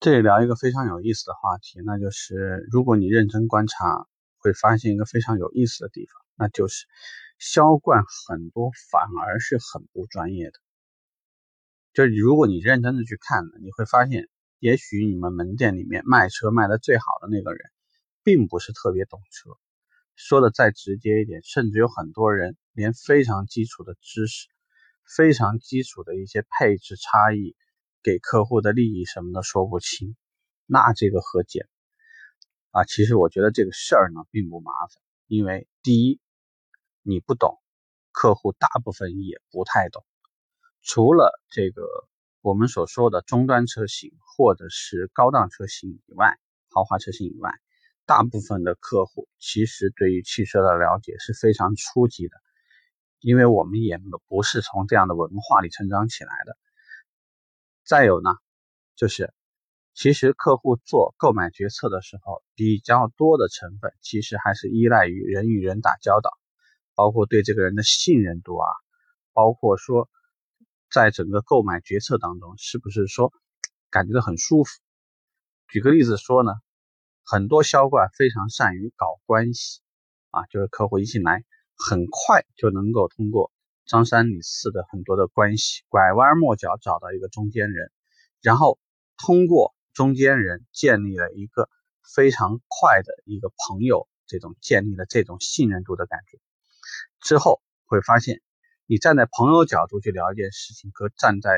这里聊一个非常有意思的话题，那就是如果你认真观察，会发现一个非常有意思的地方，那就是销冠很多反而是很不专业的。就是如果你认真的去看呢，你会发现，也许你们门店里面卖车卖的最好的那个人，并不是特别懂车。说的再直接一点，甚至有很多人连非常基础的知识、非常基础的一些配置差异。给客户的利益什么的说不清，那这个何解啊？其实我觉得这个事儿呢并不麻烦，因为第一，你不懂，客户大部分也不太懂。除了这个我们所说的中端车型或者是高档车型以外，豪华车型以外，大部分的客户其实对于汽车的了解是非常初级的，因为我们也不是从这样的文化里成长起来的。再有呢，就是其实客户做购买决策的时候，比较多的成分其实还是依赖于人与人打交道，包括对这个人的信任度啊，包括说在整个购买决策当中是不是说感觉到很舒服。举个例子说呢，很多销冠非常善于搞关系啊，就是客户一进来，很快就能够通过。张三李四的很多的关系，拐弯抹角找到一个中间人，然后通过中间人建立了一个非常快的一个朋友，这种建立了这种信任度的感觉之后，会发现你站在朋友角度去聊一件事情，和站在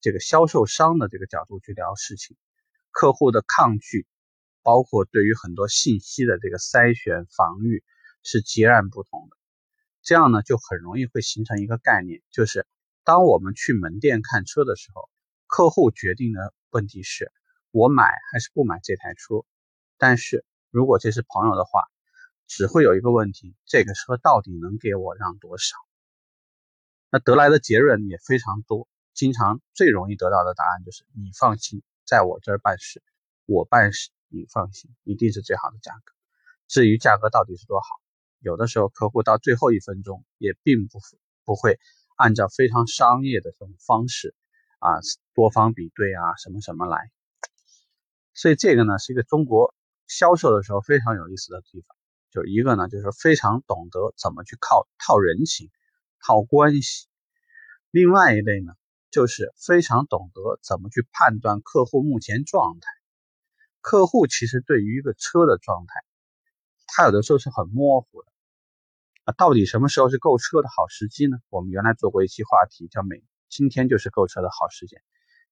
这个销售商的这个角度去聊事情，客户的抗拒，包括对于很多信息的这个筛选防御是截然不同的。这样呢，就很容易会形成一个概念，就是当我们去门店看车的时候，客户决定的问题是我买还是不买这台车。但是如果这是朋友的话，只会有一个问题：这个车到底能给我让多少？那得来的结论也非常多，经常最容易得到的答案就是你放心，在我这儿办事，我办事你放心，一定是最好的价格。至于价格到底是多好？有的时候，客户到最后一分钟也并不不会按照非常商业的这种方式啊，多方比对啊，什么什么来。所以这个呢，是一个中国销售的时候非常有意思的地方。就一个呢，就是非常懂得怎么去靠套人情、套关系；另外一类呢，就是非常懂得怎么去判断客户目前状态。客户其实对于一个车的状态。它有的时候是很模糊的啊，到底什么时候是购车的好时机呢？我们原来做过一期话题，叫“每今天就是购车的好时间”，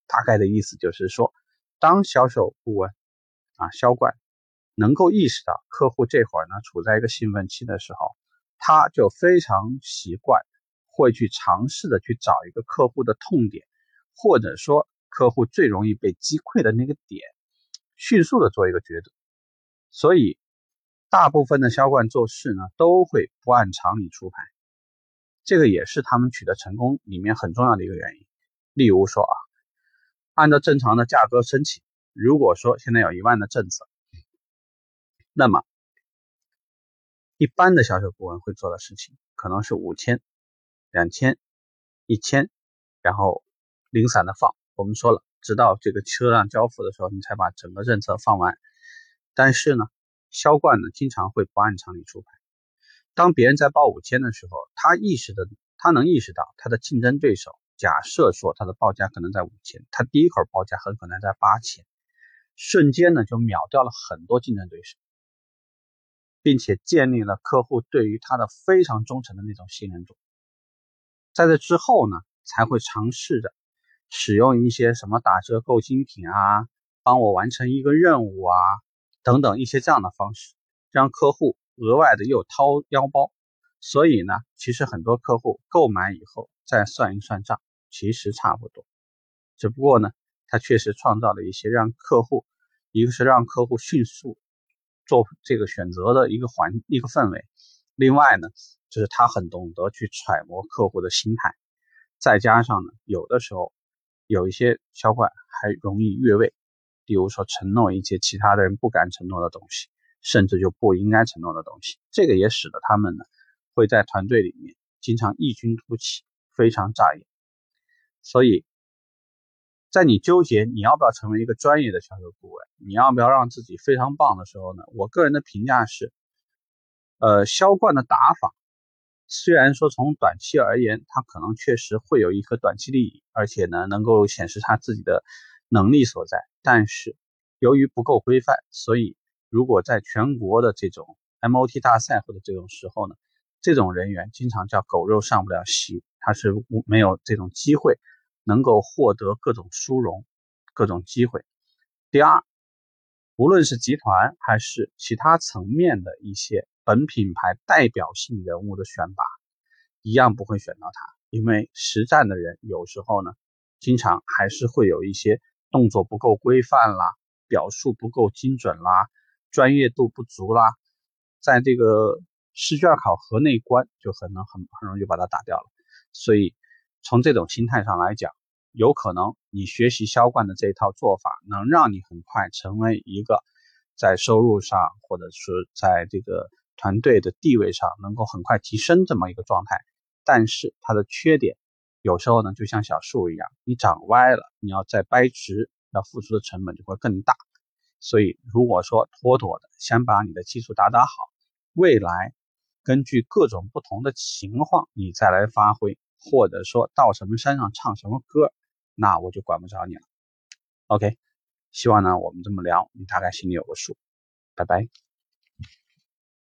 大概的意思就是说，当销售顾问啊销冠能够意识到客户这会儿呢处在一个兴奋期的时候，他就非常习惯会去尝试的去找一个客户的痛点，或者说客户最容易被击溃的那个点，迅速的做一个抉择，所以。大部分的销冠做事呢，都会不按常理出牌，这个也是他们取得成功里面很重要的一个原因。例如说啊，按照正常的价格申请，如果说现在有一万的政策，那么一般的销售顾问会做的事情可能是五千、两千、一千，然后零散的放。我们说了，直到这个车辆交付的时候，你才把整个政策放完。但是呢？销冠呢，经常会不按常理出牌。当别人在报五千的时候，他意识的，他能意识到他的竞争对手，假设说他的报价可能在五千，他第一口报价很可能在八千，瞬间呢就秒掉了很多竞争对手，并且建立了客户对于他的非常忠诚的那种信任度。在这之后呢，才会尝试着使用一些什么打折购精品啊，帮我完成一个任务啊。等等一些这样的方式，让客户额外的又掏腰包，所以呢，其实很多客户购买以后再算一算账，其实差不多。只不过呢，他确实创造了一些让客户，一个是让客户迅速做这个选择的一个环一个氛围，另外呢，就是他很懂得去揣摩客户的心态，再加上呢，有的时候有一些销冠还容易越位。比如说承诺一些其他的人不敢承诺的东西，甚至就不应该承诺的东西，这个也使得他们呢会在团队里面经常异军突起，非常扎眼。所以在你纠结你要不要成为一个专业的销售顾问，你要不要让自己非常棒的时候呢？我个人的评价是，呃，销冠的打法，虽然说从短期而言，它可能确实会有一颗短期利益，而且呢，能够显示他自己的能力所在，但是由于不够规范，所以如果在全国的这种 MOT 大赛或者这种时候呢，这种人员经常叫狗肉上不了席，他是没有这种机会。能够获得各种殊荣、各种机会。第二，无论是集团还是其他层面的一些本品牌代表性人物的选拔，一样不会选到他，因为实战的人有时候呢，经常还是会有一些动作不够规范啦，表述不够精准啦，专业度不足啦，在这个试卷考核那一关就很能很很容易就把它打掉了，所以。从这种心态上来讲，有可能你学习销冠的这一套做法，能让你很快成为一个在收入上或者是在这个团队的地位上能够很快提升这么一个状态。但是它的缺点，有时候呢就像小树一样，你长歪了，你要再掰直，要付出的成本就会更大。所以如果说妥妥的先把你的基础打打好，未来根据各种不同的情况，你再来发挥。或者说到什么山上唱什么歌，那我就管不着你了。OK，希望呢我们这么聊，你大概心里有个数。拜拜。